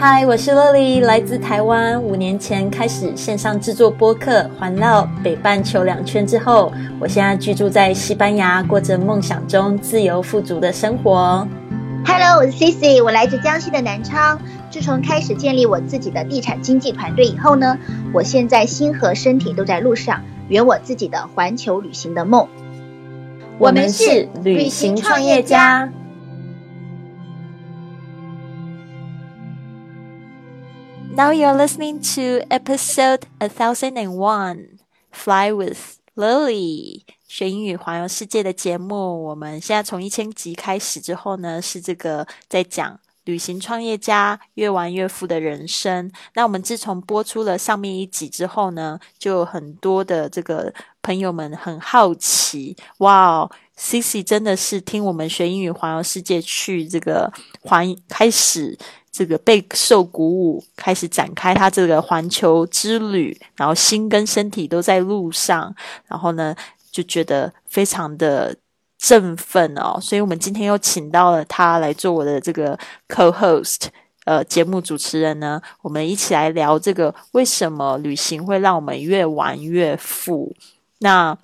嗨，我是乐丽，来自台湾。五年前开始线上制作播客，环绕北半球两圈之后，我现在居住在西班牙，过着梦想中自由富足的生活。Hello，我是 Cici，我来自江西的南昌。自从开始建立我自己的地产经纪团队以后呢，我现在心和身体都在路上，圆我自己的环球旅行的梦。我们是旅行创业家。Now you're listening to episode a thousand and one, Fly with Lily，学英语环游世界的节目。我们现在从一千集开始之后呢，是这个在讲旅行创业家越玩越富的人生。那我们自从播出了上面一集之后呢，就有很多的这个朋友们很好奇，哇，Cici 真的是听我们学英语环游世界去这个环开始。这个备受鼓舞，开始展开他这个环球之旅，然后心跟身体都在路上，然后呢就觉得非常的振奋哦。所以我们今天又请到了他来做我的这个 co-host，呃，节目主持人呢，我们一起来聊这个为什么旅行会让我们越玩越富。那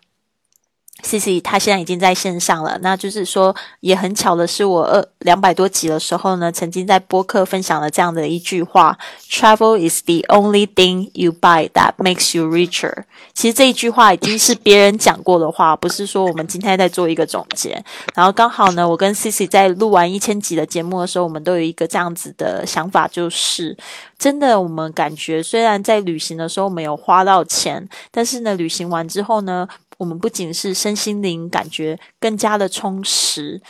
C C，他现在已经在线上了。那就是说，也很巧的是，我二两百多集的时候呢，曾经在播客分享了这样的一句话：“Travel is the only thing you buy that makes you richer。”其实这一句话已经是别人讲过的话，不是说我们今天在做一个总结。然后刚好呢，我跟 C C 在录完一千集的节目的时候，我们都有一个这样子的想法，就是真的，我们感觉虽然在旅行的时候没有花到钱，但是呢，旅行完之后呢。我们不仅是身心灵感觉更加的充实，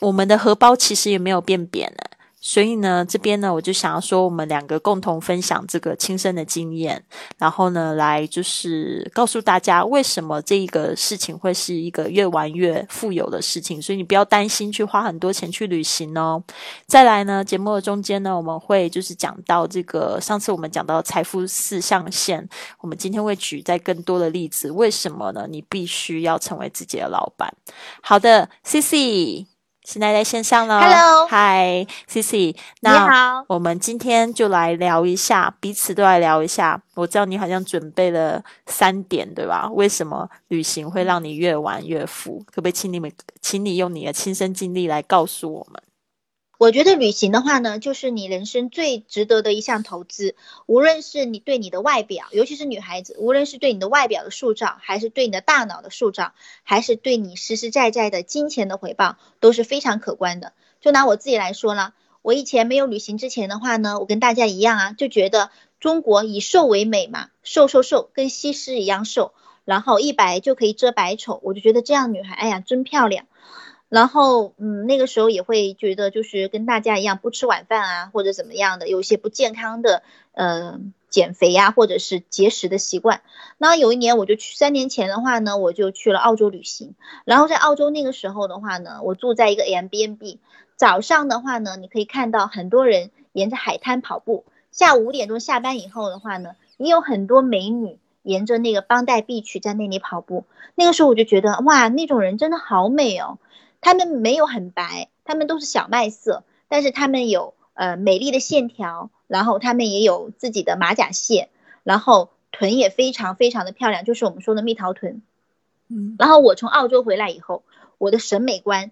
我们的荷包其实也没有变扁了。所以呢，这边呢，我就想要说，我们两个共同分享这个亲身的经验，然后呢，来就是告诉大家为什么这一个事情会是一个越玩越富有的事情。所以你不要担心去花很多钱去旅行哦。再来呢，节目的中间呢，我们会就是讲到这个上次我们讲到财富四象限，我们今天会举在更多的例子。为什么呢？你必须要成为自己的老板。好的，C C。现在在线上了，Hello，Hi，Cici，你好，我们今天就来聊一下，彼此都来聊一下。我知道你好像准备了三点，对吧？为什么旅行会让你越玩越富？可不可以请你们，请你用你的亲身经历来告诉我们？我觉得旅行的话呢，就是你人生最值得的一项投资。无论是你对你的外表，尤其是女孩子，无论是对你的外表的塑造，还是对你的大脑的塑造，还是对你实实在在的金钱的回报，都是非常可观的。就拿我自己来说呢，我以前没有旅行之前的话呢，我跟大家一样啊，就觉得中国以瘦为美嘛，瘦瘦瘦，跟西施一样瘦，然后一白就可以遮百丑，我就觉得这样女孩，哎呀，真漂亮。然后，嗯，那个时候也会觉得，就是跟大家一样不吃晚饭啊，或者怎么样的，有一些不健康的，呃，减肥呀，或者是节食的习惯。那有一年，我就去，三年前的话呢，我就去了澳洲旅行。然后在澳洲那个时候的话呢，我住在一个 a m b n b 早上的话呢，你可以看到很多人沿着海滩跑步。下午五点钟下班以后的话呢，也有很多美女沿着那个邦代碧区在那里跑步。那个时候我就觉得，哇，那种人真的好美哦。他们没有很白，他们都是小麦色，但是他们有呃美丽的线条，然后他们也有自己的马甲线，然后臀也非常非常的漂亮，就是我们说的蜜桃臀。嗯，然后我从澳洲回来以后，我的审美观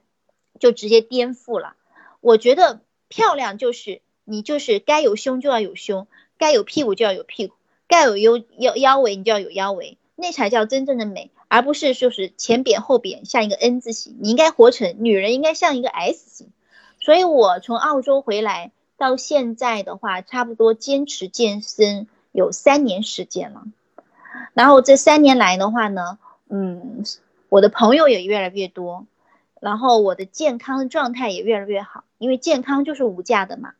就直接颠覆了。我觉得漂亮就是你就是该有胸就要有胸，该有屁股就要有屁股，该有腰腰腰围你就要有腰围，那才叫真正的美。而不是就是前扁后扁像一个 N 字形，你应该活成女人应该像一个 S 型。所以我从澳洲回来到现在的话，差不多坚持健身有三年时间了。然后这三年来的话呢，嗯，我的朋友也越来越多，然后我的健康状态也越来越好，因为健康就是无价的嘛。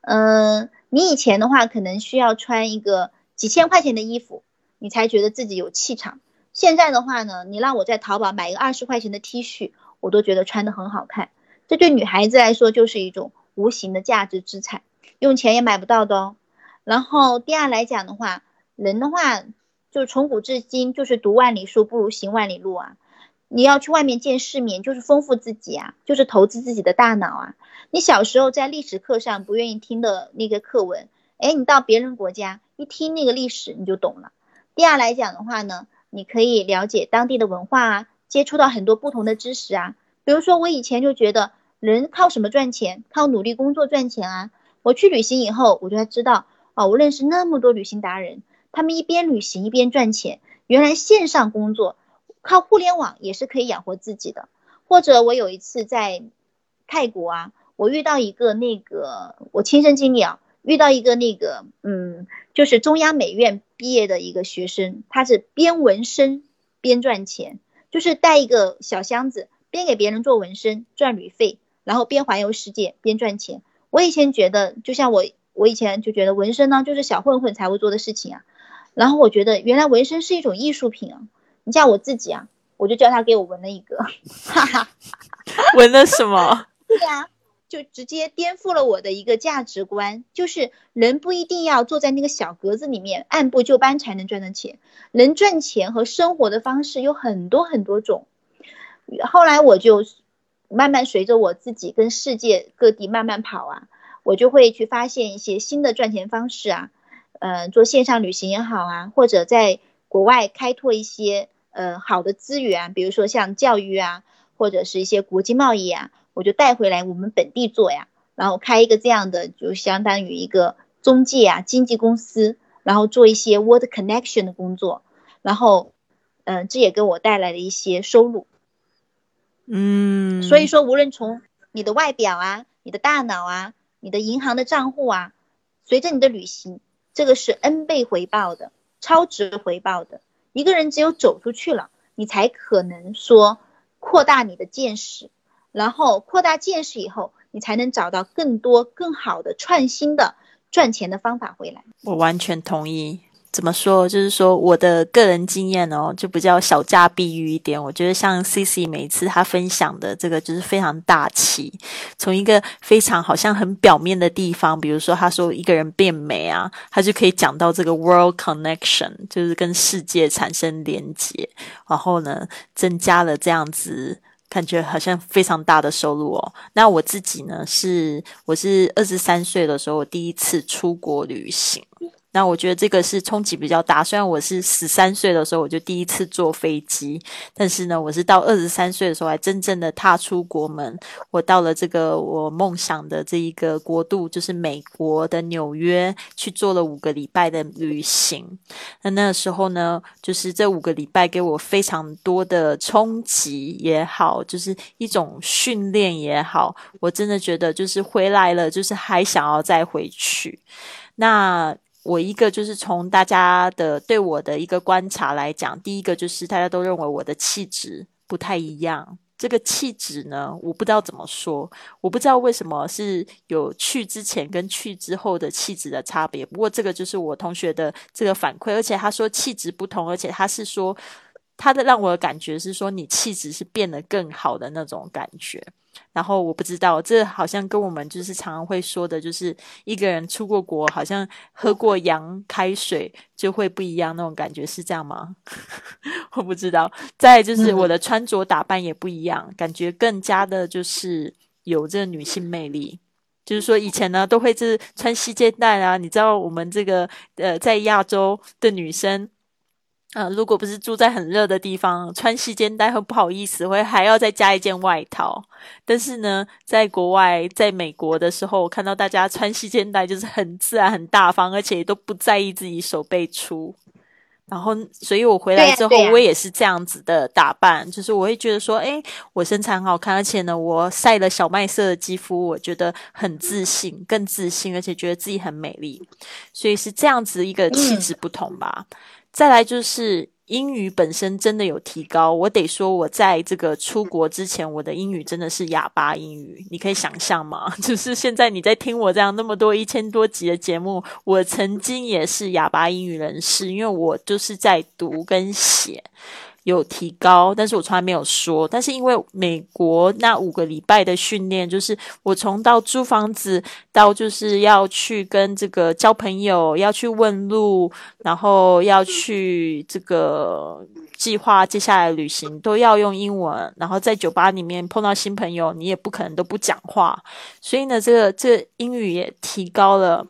嗯，你以前的话可能需要穿一个几千块钱的衣服，你才觉得自己有气场。现在的话呢，你让我在淘宝买一个二十块钱的 T 恤，我都觉得穿的很好看。这对女孩子来说就是一种无形的价值资产，用钱也买不到的哦。然后第二来讲的话，人的话就从古至今就是读万里书不如行万里路啊。你要去外面见世面，就是丰富自己啊，就是投资自己的大脑啊。你小时候在历史课上不愿意听的那个课文，哎，你到别人国家一听那个历史你就懂了。第二来讲的话呢，你可以了解当地的文化啊，接触到很多不同的知识啊。比如说我以前就觉得人靠什么赚钱？靠努力工作赚钱啊。我去旅行以后，我就才知道啊，我认识那么多旅行达人，他们一边旅行一边赚钱。原来线上工作靠互联网也是可以养活自己的。或者我有一次在泰国啊，我遇到一个那个我亲身经历啊，遇到一个那个嗯，就是中央美院。毕业的一个学生，他是边纹身边赚钱，就是带一个小箱子，边给别人做纹身赚旅费，然后边环游世界边赚钱。我以前觉得，就像我，我以前就觉得纹身呢就是小混混才会做的事情啊。然后我觉得原来纹身是一种艺术品啊。你像我自己啊，我就叫他给我纹了一个，哈哈，纹了什么？对呀。就直接颠覆了我的一个价值观，就是人不一定要坐在那个小格子里面按部就班才能赚的钱，能赚钱和生活的方式有很多很多种。后来我就慢慢随着我自己跟世界各地慢慢跑啊，我就会去发现一些新的赚钱方式啊，嗯，做线上旅行也好啊，或者在国外开拓一些呃好的资源，比如说像教育啊，或者是一些国际贸易啊。我就带回来我们本地做呀，然后开一个这样的，就相当于一个中介啊，经纪公司，然后做一些 word connection 的工作，然后，嗯，这也给我带来了一些收入。嗯，所以说，无论从你的外表啊，你的大脑啊，你的银行的账户啊，随着你的旅行，这个是 n 倍回报的，超值回报的。一个人只有走出去了，你才可能说扩大你的见识。然后扩大见识以后，你才能找到更多更好的创新的赚钱的方法回来。我完全同意。怎么说？就是说我的个人经验哦，就比较小家碧玉一点。我觉得像 C C 每次他分享的这个，就是非常大气。从一个非常好像很表面的地方，比如说他说一个人变美啊，他就可以讲到这个 world connection，就是跟世界产生连接，然后呢，增加了这样子。感觉好像非常大的收入哦。那我自己呢？是我是二十三岁的时候，我第一次出国旅行。那我觉得这个是冲击比较大。虽然我是十三岁的时候我就第一次坐飞机，但是呢，我是到二十三岁的时候才真正的踏出国门。我到了这个我梦想的这一个国度，就是美国的纽约，去做了五个礼拜的旅行。那那个时候呢，就是这五个礼拜给我非常多的冲击也好，就是一种训练也好，我真的觉得就是回来了，就是还想要再回去。那。我一个就是从大家的对我的一个观察来讲，第一个就是大家都认为我的气质不太一样。这个气质呢，我不知道怎么说，我不知道为什么是有去之前跟去之后的气质的差别。不过这个就是我同学的这个反馈，而且他说气质不同，而且他是说他的让我的感觉是说你气质是变得更好的那种感觉。然后我不知道，这好像跟我们就是常常会说的，就是一个人出过国，好像喝过洋开水就会不一样那种感觉，是这样吗？我不知道。再就是我的穿着打扮也不一样，感觉更加的就是有这女性魅力。就是说以前呢都会是穿细肩带啊，你知道我们这个呃在亚洲的女生。啊，如果不是住在很热的地方，穿细肩带会不好意思，会还要再加一件外套。但是呢，在国外，在美国的时候，我看到大家穿细肩带就是很自然、很大方，而且都不在意自己手背粗。然后，所以我回来之后，我也是这样子的打扮，就是我会觉得说，哎，我身材很好看，而且呢，我晒了小麦色的肌肤，我觉得很自信，更自信，而且觉得自己很美丽。所以是这样子一个气质不同吧。再来就是英语本身真的有提高，我得说，我在这个出国之前，我的英语真的是哑巴英语，你可以想象吗？就是现在你在听我这样那么多一千多集的节目，我曾经也是哑巴英语人士，因为我就是在读跟写。有提高，但是我从来没有说。但是因为美国那五个礼拜的训练，就是我从到租房子到就是要去跟这个交朋友，要去问路，然后要去这个计划接下来旅行都要用英文，然后在酒吧里面碰到新朋友，你也不可能都不讲话，所以呢，这个这英语也提高了。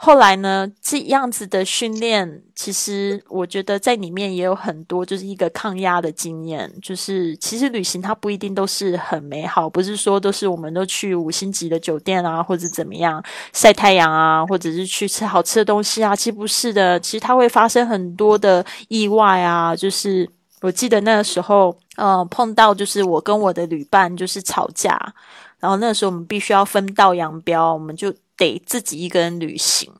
后来呢，这样子的训练，其实我觉得在里面也有很多，就是一个抗压的经验。就是其实旅行它不一定都是很美好，不是说都是我们都去五星级的酒店啊，或者怎么样晒太阳啊，或者是去吃好吃的东西啊。其实不是的，其实它会发生很多的意外啊。就是我记得那个时候，呃，碰到就是我跟我的旅伴就是吵架，然后那时候我们必须要分道扬镳，我们就。得自己一个人旅行，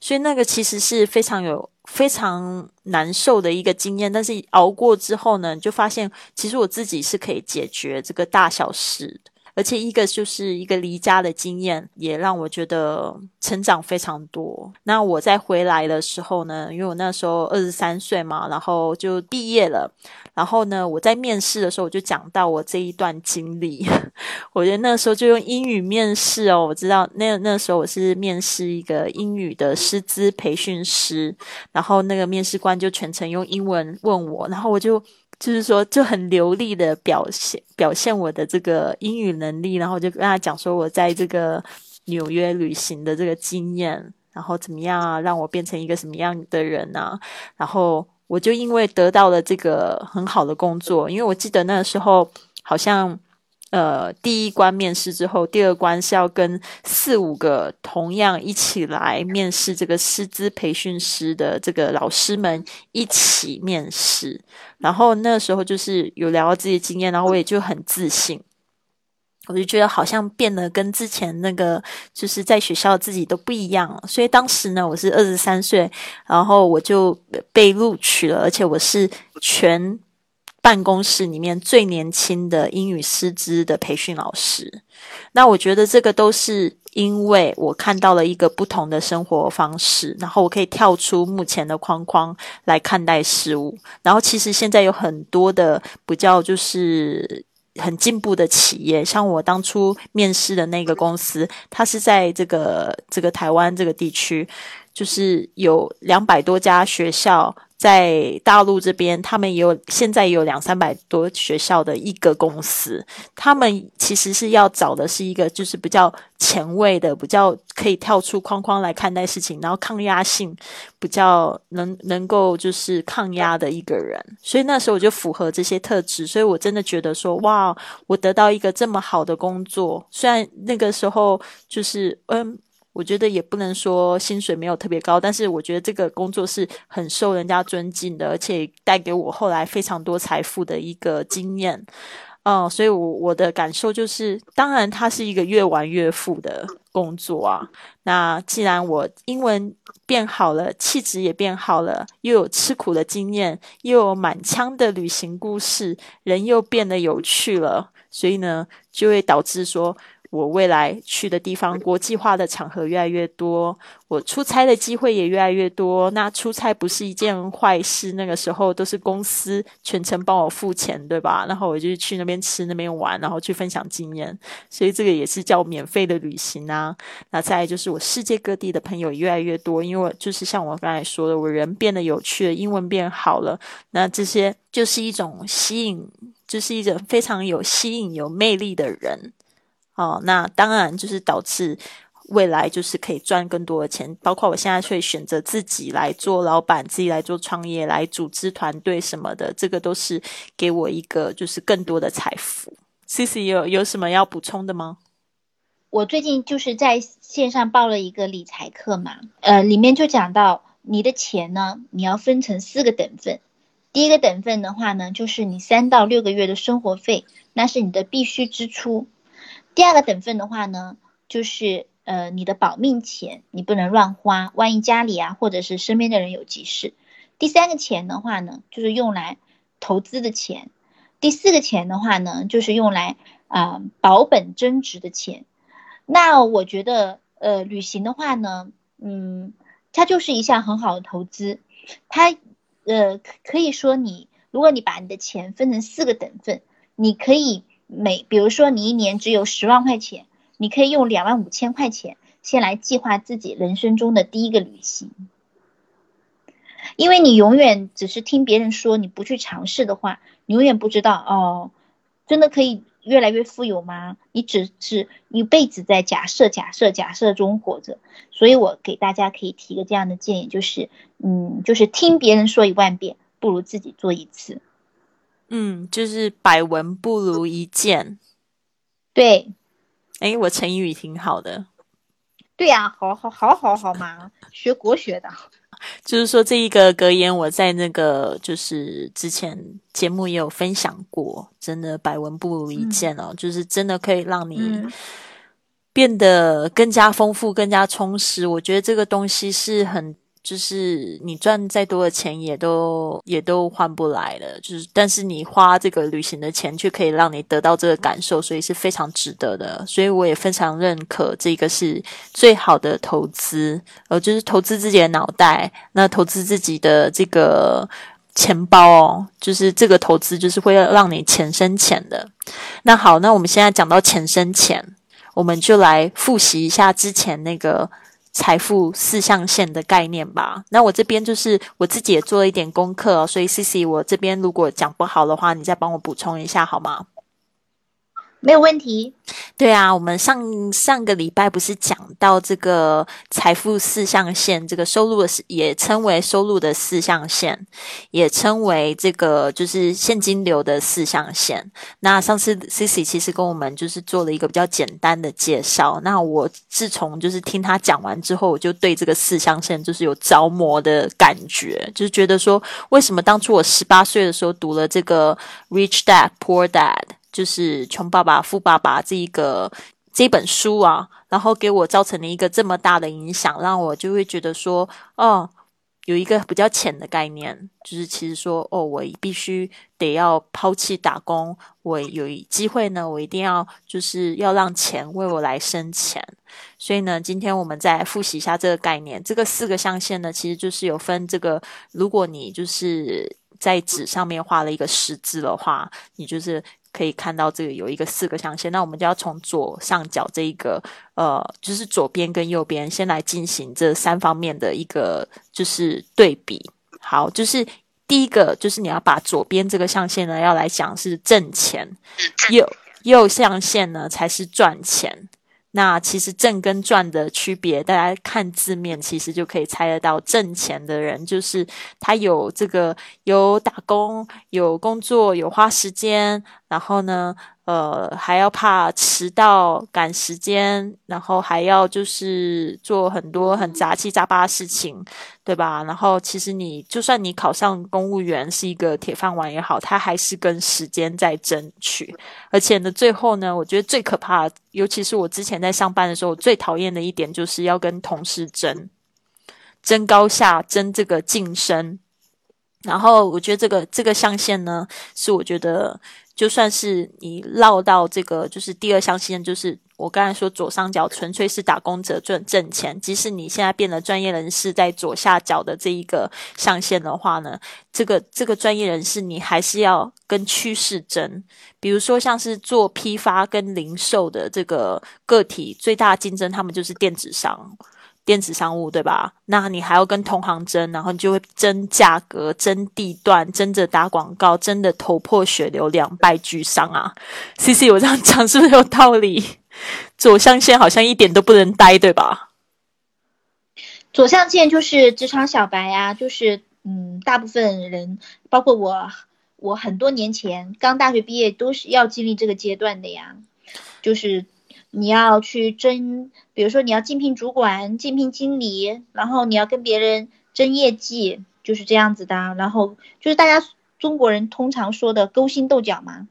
所以那个其实是非常有非常难受的一个经验。但是熬过之后呢，就发现其实我自己是可以解决这个大小事的。而且一个就是一个离家的经验，也让我觉得成长非常多。那我在回来的时候呢，因为我那时候二十三岁嘛，然后就毕业了。然后呢，我在面试的时候我就讲到我这一段经历。我觉得那时候就用英语面试哦，我知道那那时候我是面试一个英语的师资培训师，然后那个面试官就全程用英文问我，然后我就。就是说，就很流利的表现表现我的这个英语能力，然后就跟他讲说我在这个纽约旅行的这个经验，然后怎么样啊，让我变成一个什么样的人啊？然后我就因为得到了这个很好的工作，因为我记得那时候好像。呃，第一关面试之后，第二关是要跟四五个同样一起来面试这个师资培训师的这个老师们一起面试。然后那时候就是有聊到自己的经验，然后我也就很自信，我就觉得好像变得跟之前那个就是在学校自己都不一样了。所以当时呢，我是二十三岁，然后我就被录取了，而且我是全。办公室里面最年轻的英语师资的培训老师，那我觉得这个都是因为我看到了一个不同的生活方式，然后我可以跳出目前的框框来看待事物。然后其实现在有很多的比较就是很进步的企业，像我当初面试的那个公司，它是在这个这个台湾这个地区，就是有两百多家学校。在大陆这边，他们也有现在也有两三百多学校的一个公司，他们其实是要找的是一个就是比较前卫的、比较可以跳出框框来看待事情，然后抗压性比较能能够就是抗压的一个人。所以那时候我就符合这些特质，所以我真的觉得说，哇，我得到一个这么好的工作，虽然那个时候就是嗯。我觉得也不能说薪水没有特别高，但是我觉得这个工作是很受人家尊敬的，而且带给我后来非常多财富的一个经验。嗯，所以，我我的感受就是，当然它是一个越玩越富的工作啊。那既然我英文变好了，气质也变好了，又有吃苦的经验，又有满腔的旅行故事，人又变得有趣了，所以呢，就会导致说。我未来去的地方，国际化的场合越来越多，我出差的机会也越来越多。那出差不是一件坏事，那个时候都是公司全程帮我付钱，对吧？然后我就去那边吃、那边玩，然后去分享经验，所以这个也是叫免费的旅行啊。那再就是我世界各地的朋友越来越多，因为就是像我刚才说的，我人变得有趣了，英文变好了，那这些就是一种吸引，就是一种非常有吸引、有魅力的人。哦，那当然就是导致未来就是可以赚更多的钱，包括我现在会选择自己来做老板，自己来做创业，来组织团队什么的，这个都是给我一个就是更多的财富。C C 有有什么要补充的吗？我最近就是在线上报了一个理财课嘛，呃，里面就讲到你的钱呢，你要分成四个等份。第一个等份的话呢，就是你三到六个月的生活费，那是你的必须支出。第二个等份的话呢，就是呃你的保命钱，你不能乱花，万一家里啊或者是身边的人有急事。第三个钱的话呢，就是用来投资的钱。第四个钱的话呢，就是用来啊保本增值的钱。那我觉得呃旅行的话呢，嗯，它就是一项很好的投资。它呃可以说你如果你把你的钱分成四个等份，你可以。每比如说你一年只有十万块钱，你可以用两万五千块钱先来计划自己人生中的第一个旅行。因为你永远只是听别人说，你不去尝试的话，你永远不知道哦，真的可以越来越富有吗？你只是一辈子在假设、假设、假设中活着。所以我给大家可以提个这样的建议，就是，嗯，就是听别人说一万遍，不如自己做一次。嗯，就是百闻不如一见。对，哎，我成语挺好的。对呀，好好好好好嘛，学国学的。就是说这一个格言，我在那个就是之前节目也有分享过，真的百闻不如一见哦，就是真的可以让你变得更加丰富、更加充实。我觉得这个东西是很。就是你赚再多的钱，也都也都换不来了。就是，但是你花这个旅行的钱，却可以让你得到这个感受，所以是非常值得的。所以我也非常认可这个是最好的投资，呃，就是投资自己的脑袋，那投资自己的这个钱包哦，就是这个投资就是会让你钱生钱的。那好，那我们现在讲到钱生钱，我们就来复习一下之前那个。财富四象限的概念吧。那我这边就是我自己也做了一点功课，所以 C C，我这边如果讲不好的话，你再帮我补充一下好吗？没有问题。对啊，我们上上个礼拜不是讲到这个财富四象限，这个收入的也称为收入的四象限，也称为这个就是现金流的四象限。那上次 Cici 其实跟我们就是做了一个比较简单的介绍。那我自从就是听他讲完之后，我就对这个四象限就是有着魔的感觉，就是觉得说，为什么当初我十八岁的时候读了这个 Rich Dad Poor Dad。就是《穷爸爸富爸爸》这一个这本书啊，然后给我造成了一个这么大的影响，让我就会觉得说，哦，有一个比较浅的概念，就是其实说，哦，我必须得要抛弃打工，我有机会呢，我一定要就是要让钱为我来生钱。所以呢，今天我们再复习一下这个概念。这个四个象限呢，其实就是有分这个，如果你就是在纸上面画了一个十字的话，你就是。可以看到这个有一个四个象限，那我们就要从左上角这一个，呃，就是左边跟右边先来进行这三方面的一个就是对比。好，就是第一个就是你要把左边这个象限呢要来讲是挣钱，右右象限呢才是赚钱。那其实挣跟赚的区别，大家看字面其实就可以猜得到。挣钱的人就是他有这个有打工、有工作、有花时间，然后呢。呃，还要怕迟到赶时间，然后还要就是做很多很杂七杂八的事情，对吧？然后其实你就算你考上公务员是一个铁饭碗也好，他还是跟时间在争取。而且呢，最后呢，我觉得最可怕，尤其是我之前在上班的时候，我最讨厌的一点就是要跟同事争，争高下，争这个晋升。然后我觉得这个这个象限呢，是我觉得。就算是你绕到这个，就是第二象限，就是我刚才说左上角纯粹是打工者赚挣钱。即使你现在变得专业人士，在左下角的这一个象限的话呢，这个这个专业人士你还是要跟趋势争。比如说像是做批发跟零售的这个个体，最大的竞争他们就是电子商。电子商务对吧？那你还要跟同行争，然后你就会争价格、争地段、争着打广告，争的头破血流、两败俱伤啊！C C，我这样讲是不是有道理？左象限好像一点都不能待，对吧？左象限就是职场小白呀，就是嗯，大部分人，包括我，我很多年前刚大学毕业都是要经历这个阶段的呀，就是。你要去争，比如说你要竞聘主管、竞聘经理，然后你要跟别人争业绩，就是这样子的。然后就是大家中国人通常说的勾心斗角嘛。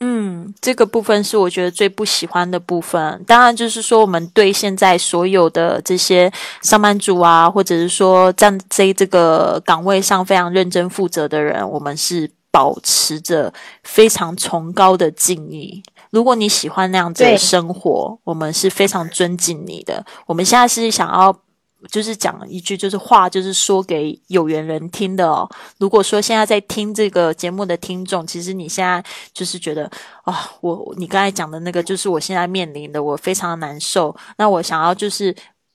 嗯，这个部分是我觉得最不喜欢的部分。当然，就是说我们对现在所有的这些上班族啊，或者是说站在这个岗位上非常认真负责的人，我们是保持着非常崇高的敬意。如果你喜欢那样子的生活，我们是非常尊敬你的。我们现在是想要，就是讲一句，就是话，就是说给有缘人听的哦。如果说现在在听这个节目的听众，其实你现在就是觉得啊，我你刚才讲的那个，就是我现在面临的，我非常的难受。那我想要就是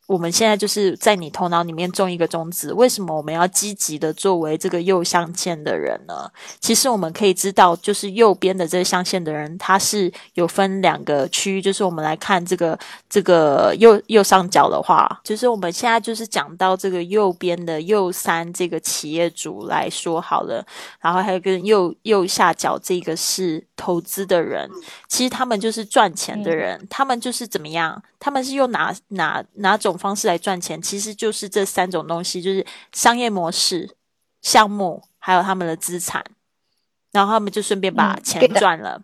我们现在就是在你头脑里面种一个种子，为什么我们要积极的作为这个右象限的人呢？其实我们可以知道，就是右边的这个象限的人，他是有分两个区域。就是我们来看这个这个右右上角的话，就是我们现在就是讲到这个右边的右三这个企业主来说好了，然后还有跟右右下角这个是投资的人，其实他们就是赚钱的人，他们就是怎么样？他们是用哪哪哪种方式来赚钱？其实就是这三种东西，就是商业模式、项目，还有他们的资产。然后他们就顺便把钱赚了。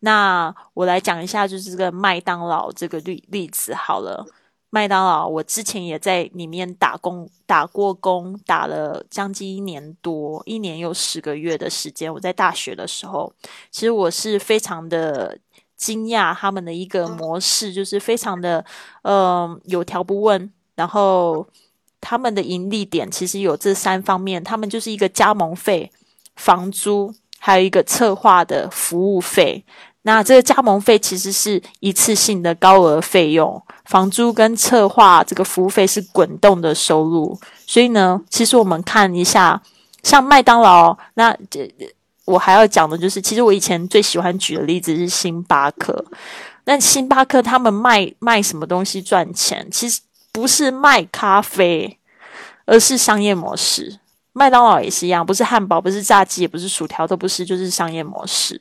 那我来讲一下，就是这个麦当劳这个例例子好了。麦当劳，我之前也在里面打工，打过工，打了将近一年多，一年有十个月的时间。我在大学的时候，其实我是非常的。惊讶他们的一个模式，就是非常的，嗯，有条不紊。然后他们的盈利点其实有这三方面，他们就是一个加盟费、房租，还有一个策划的服务费。那这个加盟费其实是一次性的高额费用，房租跟策划这个服务费是滚动的收入。所以呢，其实我们看一下，像麦当劳，那这。我还要讲的就是，其实我以前最喜欢举的例子是星巴克。那星巴克他们卖卖什么东西赚钱？其实不是卖咖啡，而是商业模式。麦当劳也是一样，不是汉堡，不是炸鸡，也不是薯条，都不是，就是商业模式。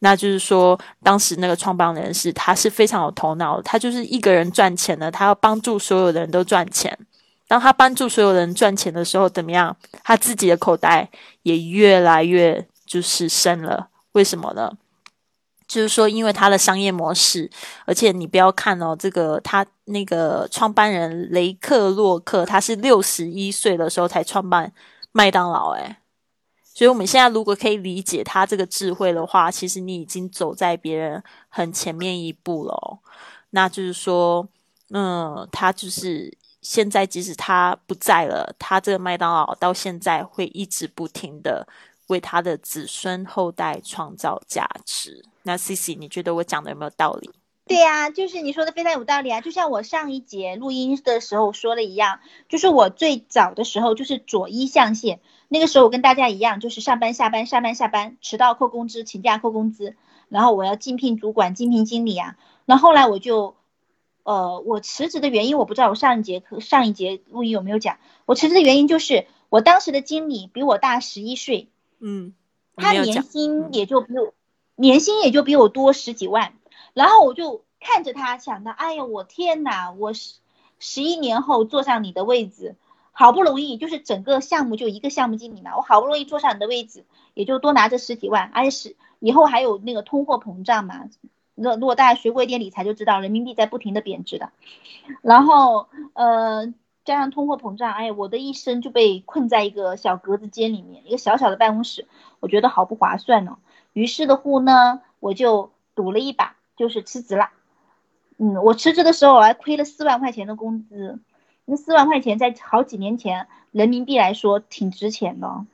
那就是说，当时那个创办人是他是非常有头脑，他就是一个人赚钱呢，他要帮助所有的人都赚钱。当他帮助所有人赚钱的时候，怎么样？他自己的口袋也越来越。就是升了，为什么呢？就是说，因为它的商业模式，而且你不要看哦，这个他那个创办人雷克洛克，他是六十一岁的时候才创办麦当劳，诶，所以我们现在如果可以理解他这个智慧的话，其实你已经走在别人很前面一步了。那就是说，嗯，他就是现在即使他不在了，他这个麦当劳到现在会一直不停的。为他的子孙后代创造价值。那 C C，你觉得我讲的有没有道理？对呀，就是你说的非常有道理啊！就像我上一节录音的时候说的一样，就是我最早的时候就是左一象限，那个时候我跟大家一样，就是上班下班上班下班，迟到扣工资，请假扣工资，然后我要竞聘主管、竞聘经理啊。那后来我就，呃，我辞职的原因我不知道，我上一节课上一节录音有没有讲？我辞职的原因就是我当时的经理比我大十一岁。嗯，他年薪也就比我年薪也就比我多十几万，然后我就看着他，想到，哎呀，我天哪，我十十一年后坐上你的位置，好不容易就是整个项目就一个项目经理嘛，我好不容易坐上你的位置，也就多拿这十几万，而且是以后还有那个通货膨胀嘛，那如果大家学过一点理财就知道，人民币在不停的贬值的，然后呃。加上通货膨胀，哎，我的一生就被困在一个小格子间里面，一个小小的办公室，我觉得好不划算呢。于是的乎呢，我就赌了一把，就是辞职了。嗯，我辞职的时候我还亏了四万块钱的工资，那四万块钱在好几年前人民币来说挺值钱的。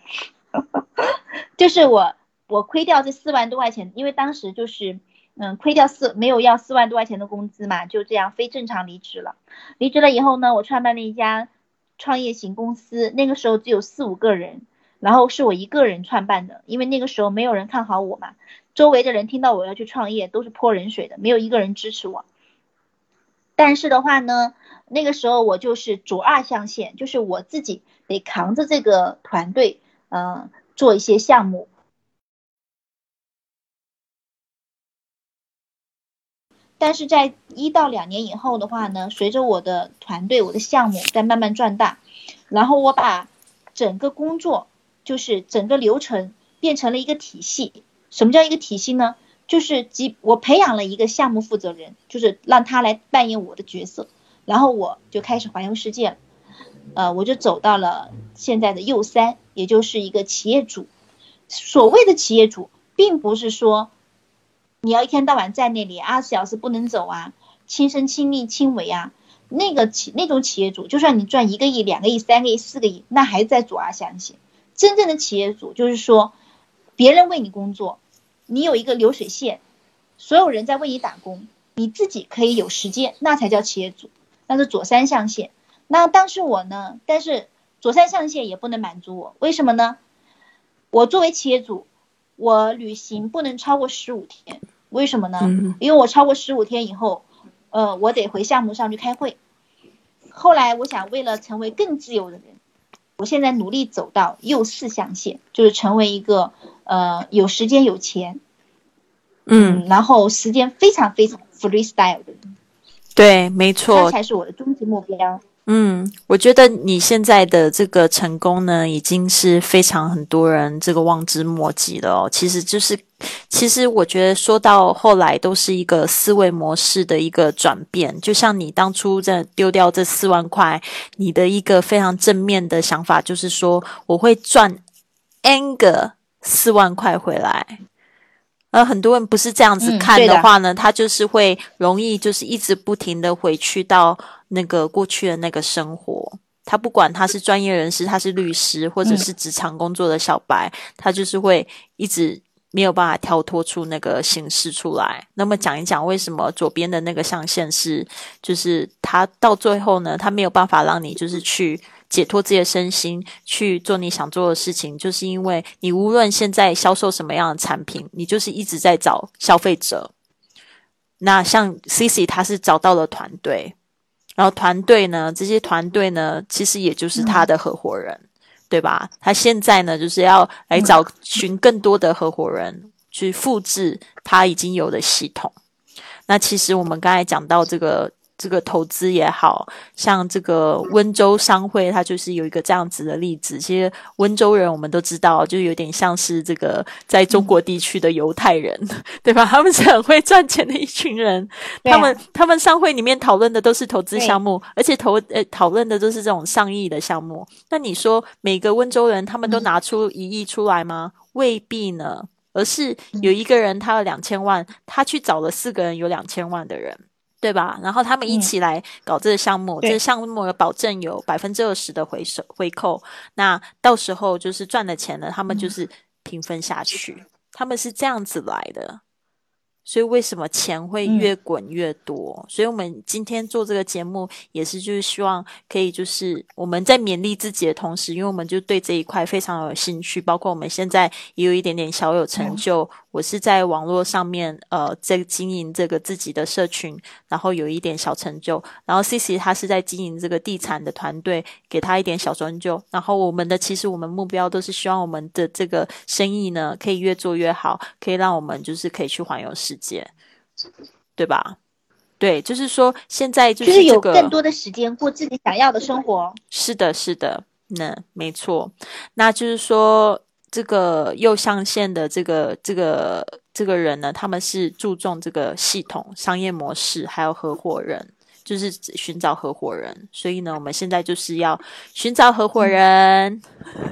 就是我我亏掉这四万多块钱，因为当时就是。嗯，亏掉四没有要四万多块钱的工资嘛，就这样非正常离职了。离职了以后呢，我创办了一家创业型公司，那个时候只有四五个人，然后是我一个人创办的，因为那个时候没有人看好我嘛，周围的人听到我要去创业都是泼冷水的，没有一个人支持我。但是的话呢，那个时候我就是左二象限，就是我自己得扛着这个团队，嗯，做一些项目。但是在一到两年以后的话呢，随着我的团队、我的项目在慢慢壮大，然后我把整个工作，就是整个流程变成了一个体系。什么叫一个体系呢？就是即我培养了一个项目负责人，就是让他来扮演我的角色，然后我就开始环游世界了。呃，我就走到了现在的右三，也就是一个企业主。所谓的企业主，并不是说。你要一天到晚在那里，二十四小时不能走啊，亲身亲力亲为啊，那个企那种企业主，就算你赚一个亿、两个亿、三个亿、四个亿，那还在左二象限。真正的企业主就是说，别人为你工作，你有一个流水线，所有人在为你打工，你自己可以有时间，那才叫企业主。那是左三象限。那当时我呢，但是左三象限也不能满足我，为什么呢？我作为企业主，我旅行不能超过十五天，为什么呢？因为我超过十五天以后，呃，我得回项目上去开会。后来我想，为了成为更自由的人，我现在努力走到右四象限，就是成为一个呃有时间有钱，嗯，然后时间非常非常 freestyle 的人。对，没错，这才是我的终极目标。嗯，我觉得你现在的这个成功呢，已经是非常很多人这个望之莫及了哦。其实就是，其实我觉得说到后来，都是一个思维模式的一个转变。就像你当初在丢掉这四万块，你的一个非常正面的想法，就是说我会赚 n 个四万块回来。而很多人不是这样子看的话呢，他就是会容易就是一直不停的回去到那个过去的那个生活。他不管他是专业人士，他是律师，或者是职场工作的小白，他就是会一直没有办法跳脱出那个形式出来。那么讲一讲为什么左边的那个象限是，就是他到最后呢，他没有办法让你就是去。解脱自己的身心，去做你想做的事情，就是因为你无论现在销售什么样的产品，你就是一直在找消费者。那像 C C，他是找到了团队，然后团队呢，这些团队呢，其实也就是他的合伙人，对吧？他现在呢，就是要来找寻更多的合伙人，去复制他已经有的系统。那其实我们刚才讲到这个。这个投资也好像这个温州商会，它就是有一个这样子的例子。其实温州人我们都知道，就有点像是这个在中国地区的犹太人，对吧？他们是很会赚钱的一群人。他们他们商会里面讨论的都是投资项目，而且投呃讨论的都是这种上亿的项目。那你说每个温州人他们都拿出一亿出来吗？未必呢，而是有一个人他有两千万，他去找了四个人有两千万的人。对吧？然后他们一起来搞这个项目，这个项目有保证有百分之二十的回收回扣。那到时候就是赚的钱呢，他们就是平分下去。他们是这样子来的。所以为什么钱会越滚越多？所以我们今天做这个节目也是，就是希望可以，就是我们在勉励自己的同时，因为我们就对这一块非常有兴趣，包括我们现在也有一点点小有成就。我是在网络上面，呃，在经营这个自己的社群，然后有一点小成就。然后 C C 他是在经营这个地产的团队，给他一点小成就。然后我们的其实我们目标都是希望我们的这个生意呢，可以越做越好，可以让我们就是可以去环游世界，对吧？对，就是说现在就是有更多的时间过自己想要的生活。是的，是的，那没错。那就是说。这个右象限的这个这个这个人呢，他们是注重这个系统、商业模式，还有合伙人，就是寻找合伙人。所以呢，我们现在就是要寻找合伙人。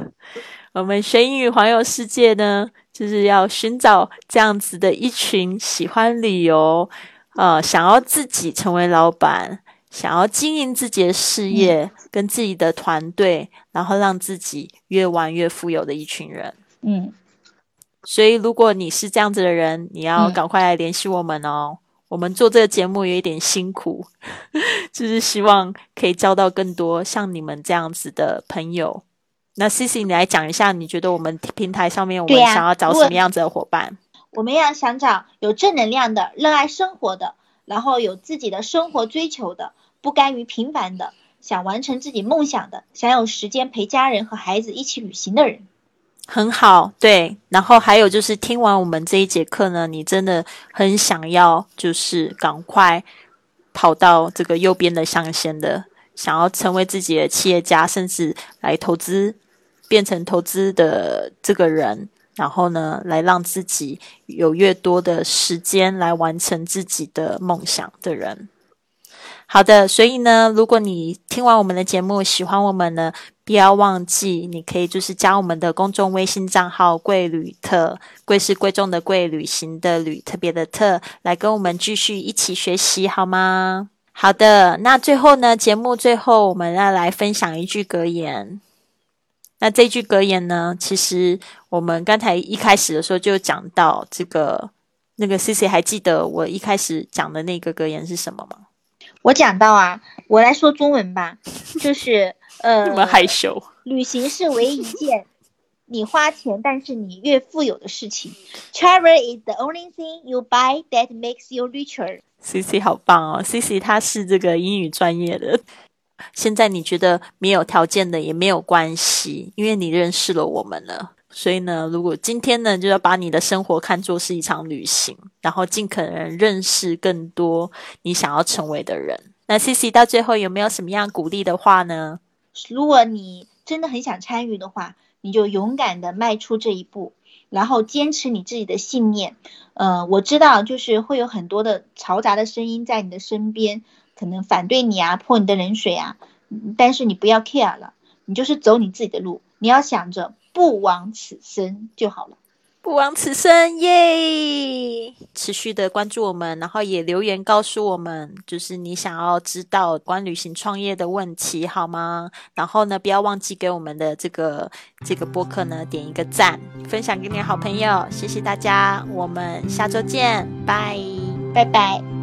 我们学英语环游世界呢，就是要寻找这样子的一群喜欢旅游、呃，想要自己成为老板。想要经营自己的事业，跟自己的团队，然后让自己越玩越富有的一群人。嗯，所以如果你是这样子的人，你要赶快来联系我们哦。我们做这个节目有一点辛苦，就是希望可以交到更多像你们这样子的朋友。那 C C，你来讲一下，你觉得我们平台上面我们想要找什么样子的伙伴？我们要想找有正能量的、热爱生活的。然后有自己的生活追求的，不甘于平凡的，想完成自己梦想的，想有时间陪家人和孩子一起旅行的人，很好。对，然后还有就是听完我们这一节课呢，你真的很想要就是赶快跑到这个右边的象限的，想要成为自己的企业家，甚至来投资，变成投资的这个人。然后呢，来让自己有越多的时间来完成自己的梦想的人。好的，所以呢，如果你听完我们的节目，喜欢我们呢，不要忘记，你可以就是加我们的公众微信账号“贵旅特”，贵是贵重的贵，旅行的旅，特别的特，来跟我们继续一起学习，好吗？好的，那最后呢，节目最后我们要来分享一句格言。那这句格言呢？其实我们刚才一开始的时候就讲到这个，那个 C C 还记得我一开始讲的那个格言是什么吗？我讲到啊，我来说中文吧，就是呃，那么害羞。旅行是唯一一件你花钱，但是你越富有的事情。Travel is the only thing you buy that makes you richer。C C 好棒哦，C C 他是这个英语专业的。现在你觉得没有条件的也没有关系，因为你认识了我们了。所以呢，如果今天呢，就要把你的生活看作是一场旅行，然后尽可能认识更多你想要成为的人。那 C C 到最后有没有什么样鼓励的话呢？如果你真的很想参与的话，你就勇敢的迈出这一步，然后坚持你自己的信念。呃，我知道就是会有很多的嘈杂的声音在你的身边，可能反对你啊，泼你的冷水啊，但是你不要 care 了，你就是走你自己的路，你要想着。不枉此生就好了，不枉此生耶！持续的关注我们，然后也留言告诉我们，就是你想要知道关旅行创业的问题，好吗？然后呢，不要忘记给我们的这个这个播客呢点一个赞，分享给你的好朋友，谢谢大家，我们下周见，拜拜拜。